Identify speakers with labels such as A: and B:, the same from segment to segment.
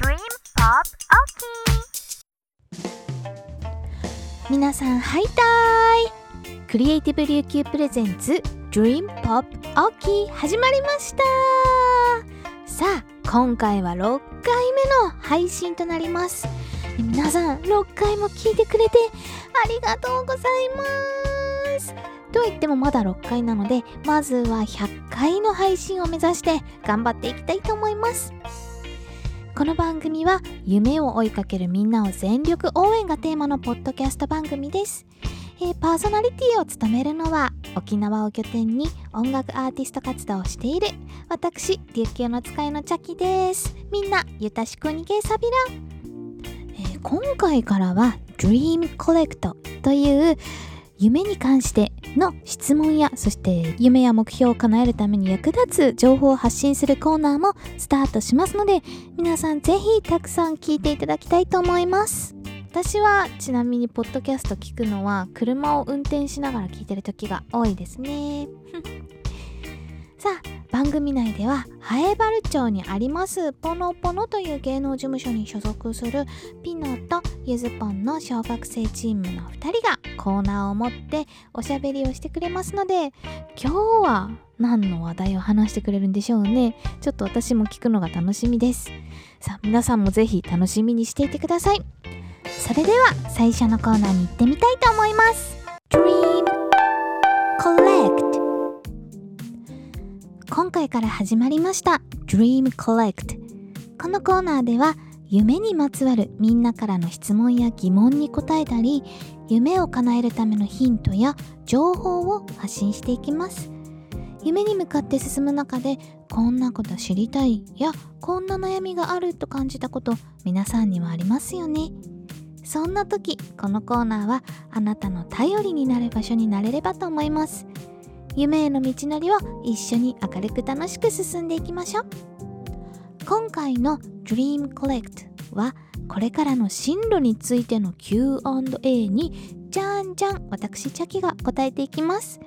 A: Dream Pop OK
B: 皆さんハイタイ。クリエイティブ琉球プレゼンツ Dream Pop OK 始まりました。さあ今回は6回目の配信となります。皆さん6回も聞いてくれてありがとうございます。とは言ってもまだ6回なのでまずは100回の配信を目指して頑張っていきたいと思います。この番組は夢を追いかけるみんなを全力応援がテーマのポッドキャスト番組です、えーパーソナリティを務めるのは沖縄を拠点に音楽アーティスト活動をしている私琉球の使いのチャキです。みんなゆたしくにげさびら、えー今回からは Dream Collect という夢に関しての質問やそして夢や目標を叶えるために役立つ情報を発信するコーナーもスタートしますので皆さんぜひたくさん聞いていただきたいと思います。私はちなみにポッドキャスト聞くのは車を運転しながら聞いてる時が多いですね。さあ番組内ではハエバル町にあります。ポノポノという芸能事務所に所属するピノとゆずぽんの小学生チームの2人がコーナーを持っておしゃべりをしてくれますので今日は何の話題を話してくれるんでしょうね。ちょっと私も聞くのが楽しみです。さあ皆さんもぜひ楽しみにしていてください。それでは最初のコーナーに行ってみたいと思います。Dream Collect 今回から始まりました。Dream Collect このコーナーでは夢にまつわるみんなからの質問や疑問に答えたり夢を叶えるためのヒントや情報を発信していきます。夢に向かって進む中でこんなこと知りたいやこんな悩みがあると感じたこと皆さんにはありますよね。そんな時このコーナーはあなたの頼りになる場所になれればと思います。夢への道のりを一緒に明るく楽しく進んでいきましょう。今回の Dream Collect はこれからの進路についての Q&A にじゃんじゃん私チャキが答えていきます。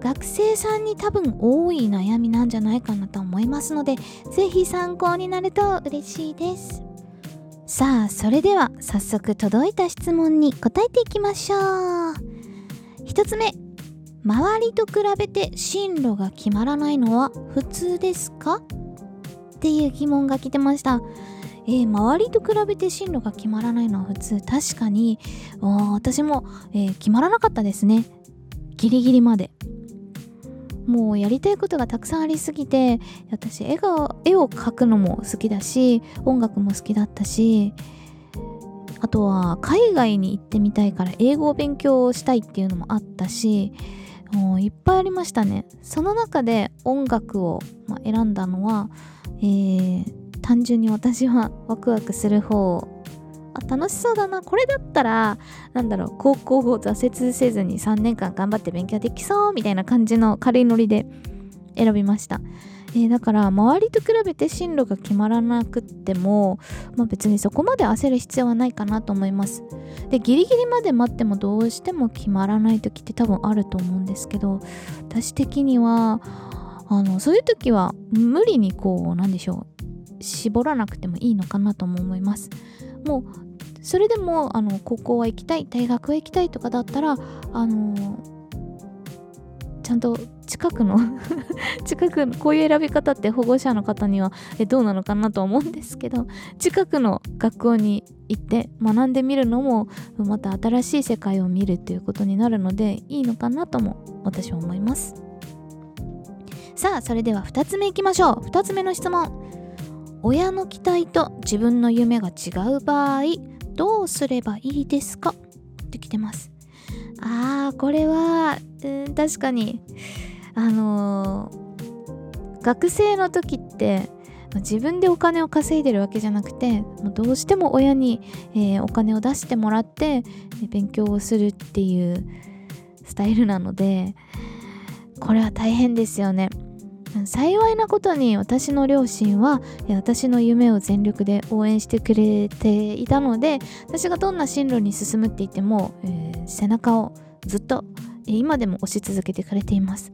B: 学生さんに多分多い悩みなんじゃないかなと思いますのでぜひ参考になると嬉しいです。さあそれでは早速届いた質問に答えていきましょう。一つ目。周りと比べて進路が決まらないのは普通ですか？っていう疑問が来てました。えー周りと比べて進路が決まらないのは普通？確かに。私も、えー決まらなかったですね。ギリギリまで。もうやりたいことがたくさんありすぎて私絵が絵を描くのも好きだし音楽も好きだったしあとは海外に行ってみたいから英語を勉強したいっていうのもあったしもういっぱいありましたね。その中で音楽を、選んだのは、えー単純に私はワクワクする方あ楽しそうだな。これだったらなんだろう高校を挫折せずに3年間頑張って勉強できそうみたいな感じの軽いノリで選びました、えーだから周りと比べて進路が決まらなくっても、まあ、別にそこまで焦る必要はないかなと思います。でギリギリまで待ってもどうしても決まらない時って多分あると思うんですけど私的にはあのそういう時は無理にこうなんでしょう絞らなくてもいいのかなとも思います。もうそれでもあの高校は行きたい大学は行きたいとかだったらあのちゃんと近くの 近くのこういう選び方って保護者の方にはえどうなのかなと思うんですけど近くの学校に行って学んでみるのもまた新しい世界を見るっていうことになるのでいいのかなとも私は思います。さあそれでは2つ目いきましょう。2つ目の質問。親の期待と自分の夢が違う場合どうすればいいですか？って来てます。あーこれは、うん確かに。あのー学生の時って自分でお金を稼いでるわけじゃなくてどうしても親に、えーお金を出してもらって勉強をするっていうスタイルなのでこれは大変ですよね。幸いなことに私の両親は私の夢を全力で応援してくれていたので私がどんな進路に進むって言っても、えー背中をずっと、今でも押し続けてくれています。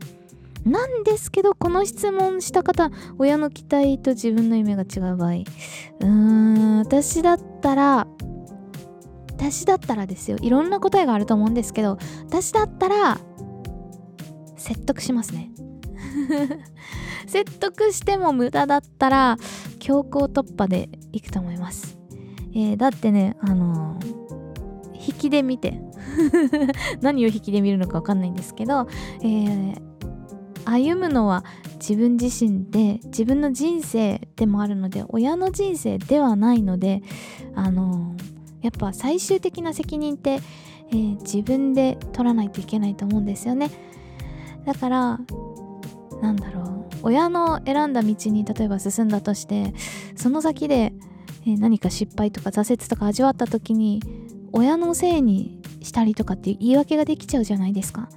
B: なんですけどこの質問した方親の期待と自分の夢が違う場合。うーん私だったら私だったらですよ。いろんな答えがあると思うんですけど私だったら説得しますね。説得しても無駄だったら強行突破でいくと思います、えー、だってねあのー、引きで見て。何を引きで見るのか分かんないんですけど、えー、歩むのは自分自身で自分の人生でもあるので親の人生ではないのであのやっぱ最終的な責任って、えー、自分で取らないといけないと思うんですよね。だからなんだろう親の選んだ道に例えば進んだとしてその先で、何か失敗とか挫折とか味わった時に親のせいにしたりとかっていう言い訳ができちゃうじゃないですか。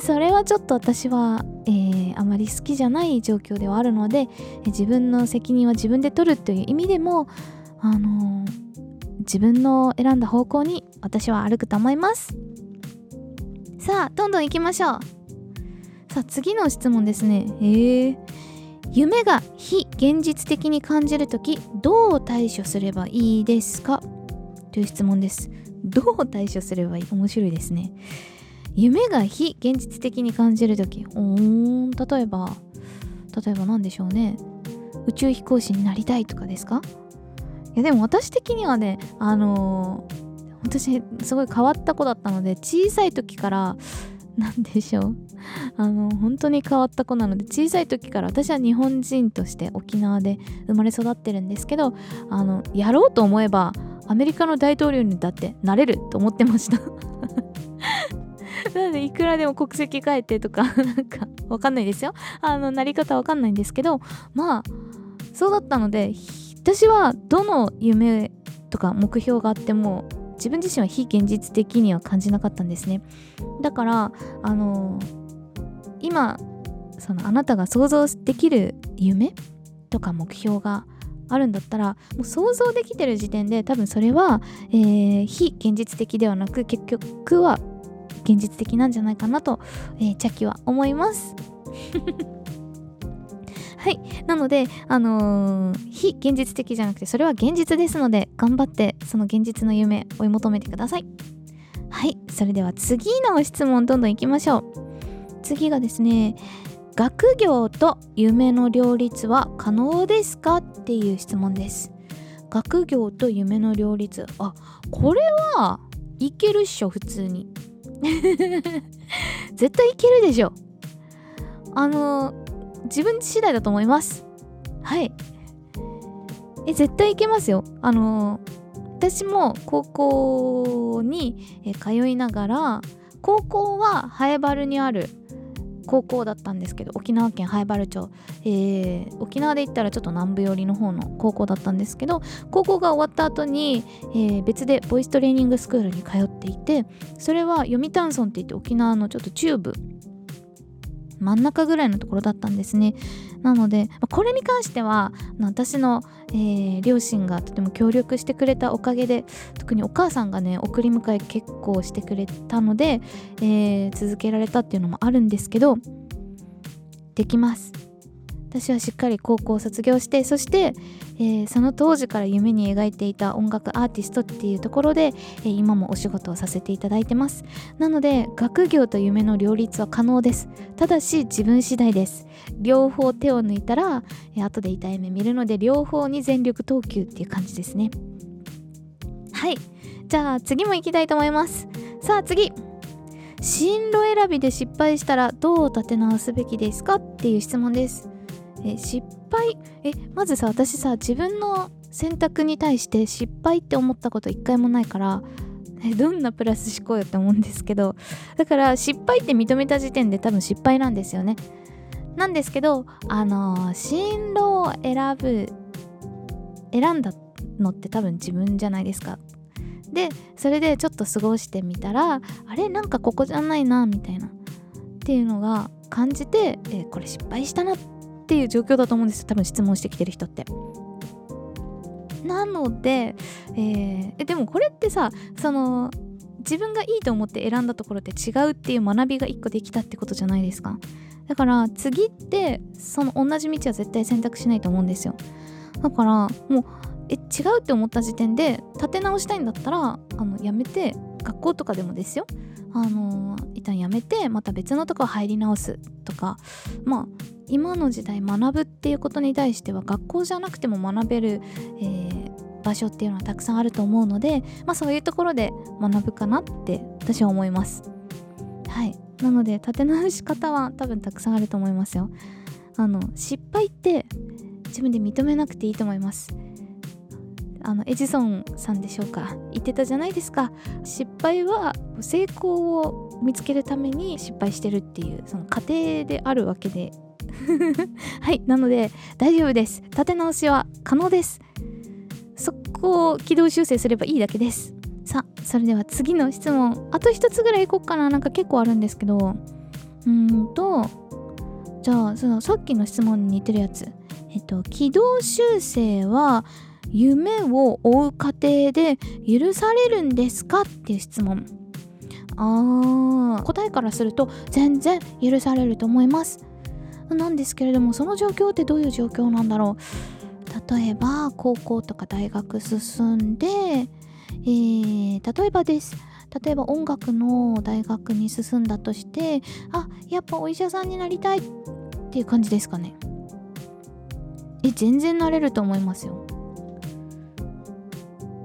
B: それはちょっと私は、えー、あまり好きじゃない状況ではあるので、自分の責任は自分で取るという意味でも、あのー、自分の選んだ方向に私は歩くと思います。さあどんどん行きましょう。さあ次の質問ですね。えー、夢が非現実的に感じるときどう対処すればいいですか？という質問です。どう対処すればいい？面白いですね。夢が非現実的に感じる時。おー例えば例えば何でしょうね。宇宙飛行士になりたいとかですか？いやでも私的にはねあのー、私すごい変わった子だったので小さい時から何でしょう。あの本当に変わった子なので小さい時から私は日本人として沖縄で生まれ育ってるんですけどあのやろうと思えばアメリカの大統領にだってなれると思ってました。なのでいくらでも国籍変えてとか なんかわかんないですよ。あのなり方わかんないんですけどまあそうだったので私はどの夢とか目標があっても自分自身は非現実的には感じなかったんですね。だからあの今そのあなたが想像できる夢とか目標があるんだったらもう想像できてる時点で多分それは、えー、非現実的ではなく結局は現実的なんじゃないかなと、えー、チャキは思います。はい。なのであのー、非現実的じゃなくてそれは現実ですので頑張ってその現実の夢追い求めてください。はい。それでは次の質問どんどんいきましょう。次がですね学業と夢の両立は可能ですか？っていう質問です。学業と夢の両立。あこれはいけるっしょ普通に。絶対いけるでしょ。あの自分次第だと思います。はい。え絶対いけますよ。あの私も高校に通いながら高校はハエバルにある高校だったんですけど沖縄県灰原町、えー、沖縄で言ったらちょっと南部寄りの方の高校だったんですけど高校が終わった後に、えー、別でボイストレーニングスクールに通っていてそれは読谷村って言って沖縄のちょっと中部真ん中ぐらいのところだったんですね。なのでこれに関しては私の、えー、両親がとても協力してくれたおかげで特にお母さんがね送り迎え結構してくれたので、えー、続けられたっていうのもあるんですけどできます。私はしっかり高校を卒業してそして、えー、その当時から夢に描いていた音楽アーティストっていうところで、えー、今もお仕事をさせていただいてます。なので学業と夢の両立は可能です。ただし自分次第です。両方手を抜いたら、えー、後で痛い目見るので両方に全力投球っていう感じですね。はい。じゃあ次も行きたいと思います。さあ次。進路選びで失敗したらどう立て直すべきですかっていう質問です。え失敗？えまずさ私さ自分の選択に対して失敗って思ったこと一回もないからえどんなプラス思考よって思うんですけどだから失敗って認めた時点で多分失敗なんですよね。なんですけどあのー、進路を選ぶ選んだのって多分自分じゃないですか。でそれでちょっと過ごしてみたらあれ？なんかここじゃないなみたいな。っていうのが感じて、えー、これ失敗したなってっていう状況だと思うんです多分質問してきてる人って。なので、えー、でもこれってさその自分がいいと思って選んだところって違うっていう学びが一個できたってことじゃないですか。だから次ってその同じ道は絶対選択しないと思うんですよだからもうえ違うって思った時点で立て直したいんだったらあのやめて学校とかでもですよあの一旦やめてまた別のとこ入り直すとかまあ今の時代学ぶっていうことに対しては学校じゃなくても学べる、えー、場所っていうのはたくさんあると思うので、まあ、そういうところで学ぶかなって私は思います。はいなので立て直し方は多分たくさんあると思いますよ。あの失敗って自分で認めなくていいと思います。あのエジソンさんでしょうか？言ってたじゃないですか。失敗は成功を見つけるために失敗してるっていうその過程であるわけで。はいなので大丈夫です。立て直しは可能です。そこを軌道修正すればいいだけです。さあそれでは次の質問。あと一つぐらいいこっかな。なんか結構あるんですけど。うんとじゃあそのさっきの質問に似てるやつ。えっと軌道修正は夢を追う過程で許されるんですか？っていう質問。あー。答えからすると全然許されると思います。なんですけれどもその状況ってどういう状況なんだろう。例えば高校とか大学進んで、えー、例えばです。例えば音楽の大学に進んだとしてあやっぱお医者さんになりたいっていう感じですかね。え全然なれると思いますよ。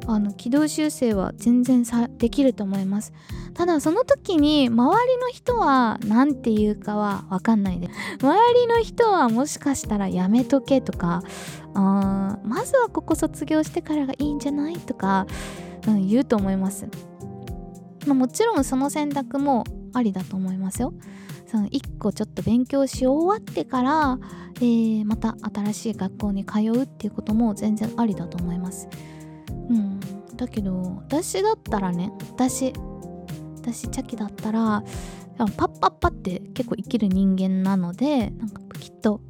B: あの軌道修正は全然さできると思います。ただその時に周りの人は何て言うかは分かんないで周りの人はもしかしたらやめとけとかあまずはここ卒業してからがいいんじゃないとか、うん、言うと思います、まあ、もちろんその選択もありだと思いますよ。その1個ちょっと勉強し終わってから、えー、また新しい学校に通うっていうことも全然ありだと思います。うん。だけど私だったらね私私チャキだったらパッパッパって結構生きる人間なのでなんかきっと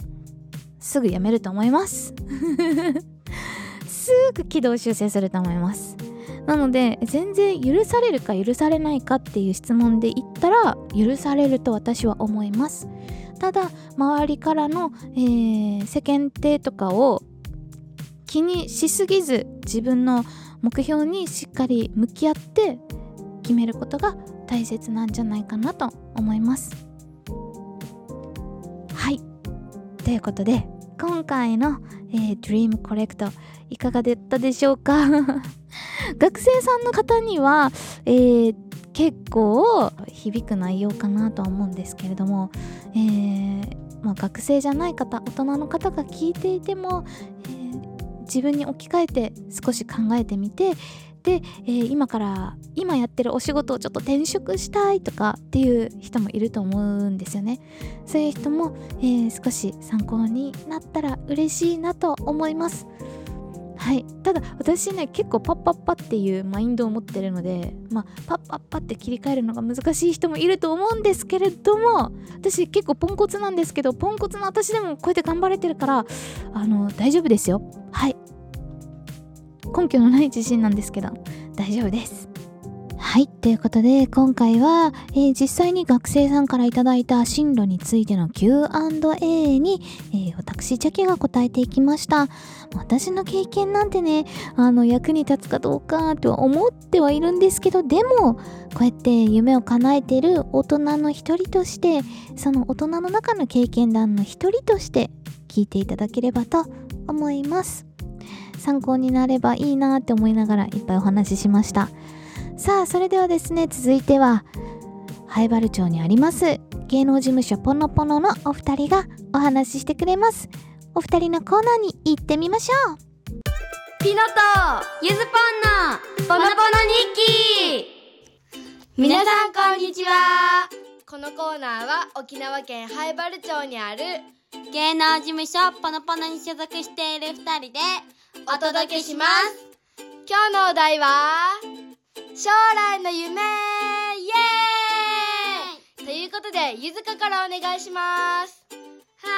B: すぐやめると思います。すぐ軌道修正すると思います。なので全然許されるか許されないかっていう質問で言ったら許されると私は思います。ただ周りからの、えー、世間体とかを気にしすぎず自分の目標にしっかり向き合って決めることが大切なんじゃないかなと思います。はい。ということで今回の、えー、Dream Collect いかがだったでしょうか？学生さんの方には、えー、結構響く内容かなとは思うんですけれども、えーまあ、学生じゃない方大人の方が聞いていても、自分に置き換えて少し考えてみてで、えー、今から今やってるお仕事をちょっと転職したいとかっていう人もいると思うんですよね。そういう人も、えー、少し参考になったら嬉しいなと思います。はい。ただ私ね結構パッパッパっていうマインドを持ってるのでまあパッパッパって切り替えるのが難しい人もいると思うんですけれども私結構ポンコツなんですけどポンコツの私でもこうやって頑張れてるからあの大丈夫ですよ。はい。根拠のない自信なんですけど大丈夫です。はい。ということで、今回は、えー、実際に学生さんから頂いた進路についての Q&A に、えー、私、チャキが答えていきました。私の経験なんてね、あの、役に立つかどうかとは思ってはいるんですけど、でも、こうやって夢を叶えている大人の一人として、その大人の中の経験談の一人として聞いていただければと思います。参考になればいいなって思いながらいっぱいお話ししました。さあそれではですね続いては灰原町にあります芸能事務所ポノポノのお二人がお話ししてくれます。お二人のコーナーに行ってみましょう。
A: ピノとゆずぽんのポノポノ日記。皆さんこんにちは。このコーナーは沖縄県灰原町にある
C: 芸能事務所ポノポノに所属している二人で
A: お届けします。今日のお題は将来の夢！イエーイ！ということで、ゆずかからお願いします。
C: は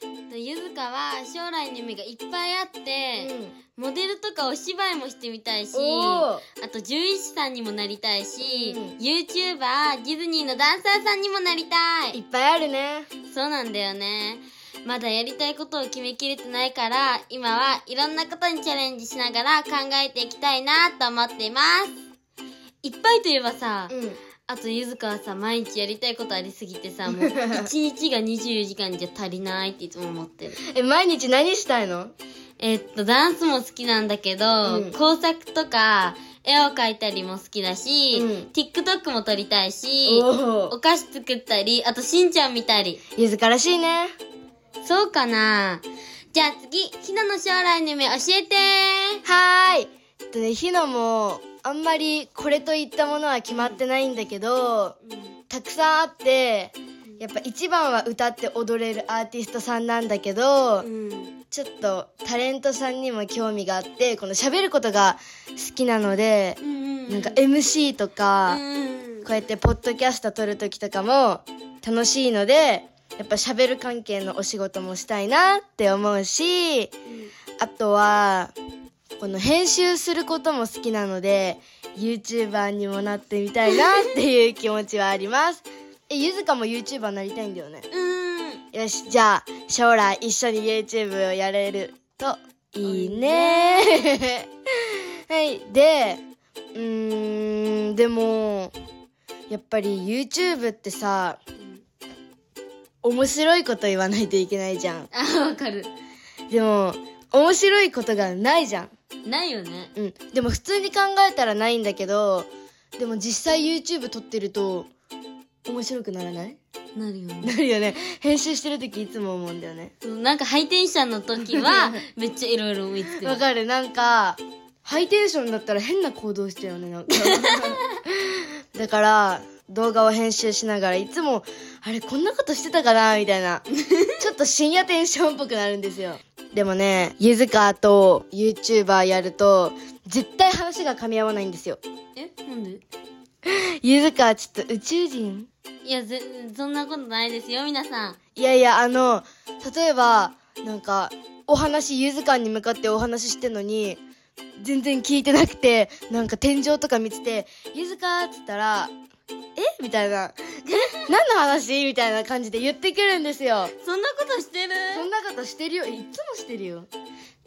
C: ーい。とゆずかは将来の夢がいっぱいあって、モデルとかお芝居もしてみたいしあと獣医師さんにもなりたいし、
A: うん。
C: YouTuber ディズニーのダンサーさんにもなりたい。
A: いっぱいあるね。
C: そうなんだよねまだやりたいことを決めきれてないから今はいろんなことにチャレンジしながら考えていきたいなと思っています。いっぱいといえばさ、
A: うん。
C: あとゆずかはさ毎日やりたいことありすぎてさもう 一日が24時間じゃ足りないっていつも思ってる。
A: え毎日何したいの？
C: えっとダンスも好きなんだけど、
A: うん。
C: 工作とか絵を描いたりも好きだし、
A: うん。
C: TikTok も撮りたいし
A: お
C: お菓子作ったりあとしんちゃん見たり。
A: ゆずからしいね
C: そうかな。じゃあ次ひなの将来の夢教えて。
A: はーい。えっとねひなもあんまりこれといったものは決まってないんだけどたくさんあってやっぱ一番は歌って踊れるアーティストさんなんだけど、
C: うん
A: ちょっとタレントさんにも興味があってこの喋ることが好きなので、
C: うん
A: なんか MC とか、
C: うん。
A: こうやってポッドキャスト撮る時とかも楽しいのでやっぱ喋る関係のお仕事もしたいなって思うしあとはこの編集することも好きなので YouTuber にもなってみたいなっていう気持ちはあります。えゆずかも YouTuber になりたいんだよね。
C: うん。
A: よしじゃあ将来一緒に YouTube をやれるといいね。はい。でうーんでもやっぱり YouTube ってさ面白いこと言わないといけないじゃん。
C: あわかる。
A: でも面白いことがないじゃん。
C: ないよね。
A: うん。でも普通に考えたらないんだけどでも実際 YouTube 撮ってると面白くならない？
C: なるよね。
A: なるよね。編集してる時いつも思うんだよね。
C: そうなんかハイテンションの時は めっちゃいろいろ思いつく。
A: わかる。なんかハイテンションだったら変な行動しちゃうよねなんか。だから動画を編集しながらいつもあれこんなことしてたかなみたいな ちょっと深夜テンションっぽくなるんですよ。でもねゆずかと YouTuber やると絶対話が噛み合わないんですよ。
C: え？なんで？
A: ゆずかはちょっと宇宙人？
C: いやぜそんなことないですよ皆さん。
A: いやいやあの例えばなんかお話ゆずかんに向かってお話ししてんのに全然聞いてなくてなんか天井とか見てて「ゆずか」っつったら「え？みたいな「え？何の話?」みたいな感じで言ってくるんですよ。
C: そんなことしてる。
A: そんなことしてるよ。いつもしてるよ。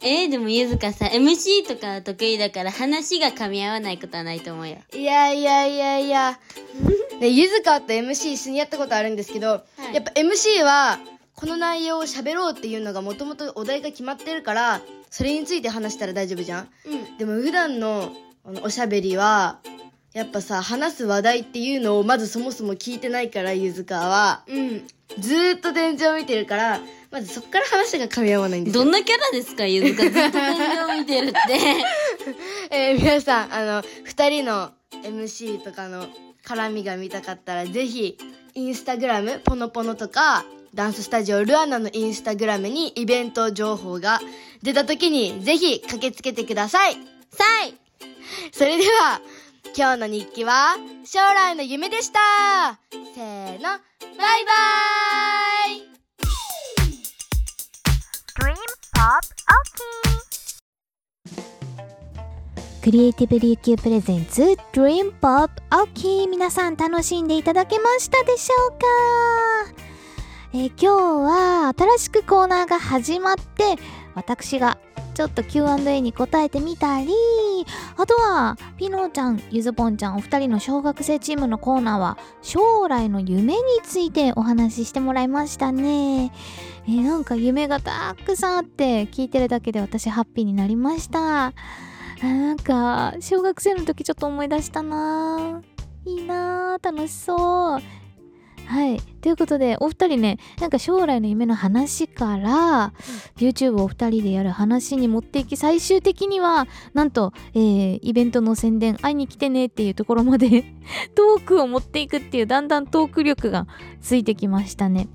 C: え？ー、でもゆずかさ MC とか得意だから話が噛み合わないことはないと思うよ。
A: いやいやいやいや。ねゆずかと MC 一緒にやったことあるんですけど、
C: い。
A: やっぱ MC はこの内容を喋ろうっていうのがもともとお題が決まってるからそれについて話したら大丈夫じゃん？
C: うん。
A: でも普段のあのおしゃべりはやっぱさ話す話題っていうのをまずそもそも聞いてないからゆずかは。
C: うん。
A: ずーっと天井見てるからまずそっから話が噛み合わないんですよ。
C: どんなキャラですかゆずか。ずっと天井見てるって。
A: えー皆さんあの2人の MC とかの絡みが見たかったらぜひインスタグラムポノポノとかダンススタジオルアナのインスタグラムにイベント情報が出た時にぜひ駆けつけてください。
C: さい。
A: それでは今日の日記は将来の夢でした。せーの。バイバイ。
B: Dream Pop OK クリエイティブ琉球プレゼンツ Dream Pop OK 皆さん楽しんでいただけましたでしょうか、えー今日は新しくコーナーが始まって私がちょっと Q&A に答えてみたりあとはピノちゃんゆずぽんちゃんお二人の小学生チームのコーナーは将来の夢についてお話ししてもらいましたね。えーなんか夢がたくさんあって聞いてるだけで私ハッピーになりました。なんか小学生の時ちょっと思い出したないいなー楽しそう。はい。ということでお二人ねなんか将来の夢の話から、YouTube をお二人でやる話に持っていき最終的にはなんと、えーイベントの宣伝会いに来てねっていうところまで トークを持っていくっていうだんだんトーク力がついてきましたね。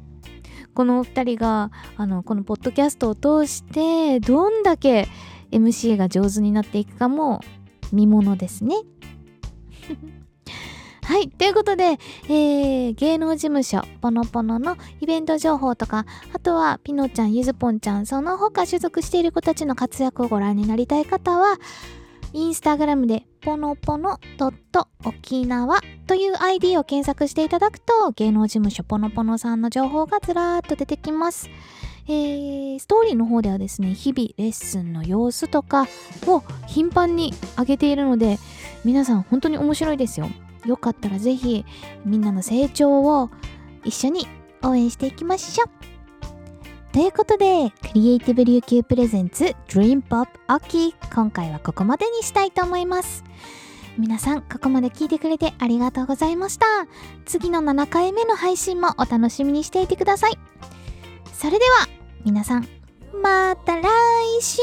B: このお二人があのこのポッドキャストを通してどんだけ MC が上手になっていくかも見ものですね。はい。ということで、えー、芸能事務所、ポノポノのイベント情報とか、あとは、ピノちゃん、ゆずぽんちゃん、その他所属している子たちの活躍をご覧になりたい方は、インスタグラムで、ポノポノ沖縄という ID を検索していただくと、芸能事務所ポノポノさんの情報がずらーっと出てきます。えー、ストーリーの方ではですね、日々レッスンの様子とかを頻繁に上げているので、皆さん本当に面白いですよ。よかったらぜひみんなの成長を一緒に応援していきましょうということで、クリエイティブ琉球プレゼンツ Dream Pop 秋今回はここまでにしたいと思います。皆さん、ここまで聞いてくれてありがとうございました。次の7回目の配信もお楽しみにしていてください。それでは、皆さん、また来週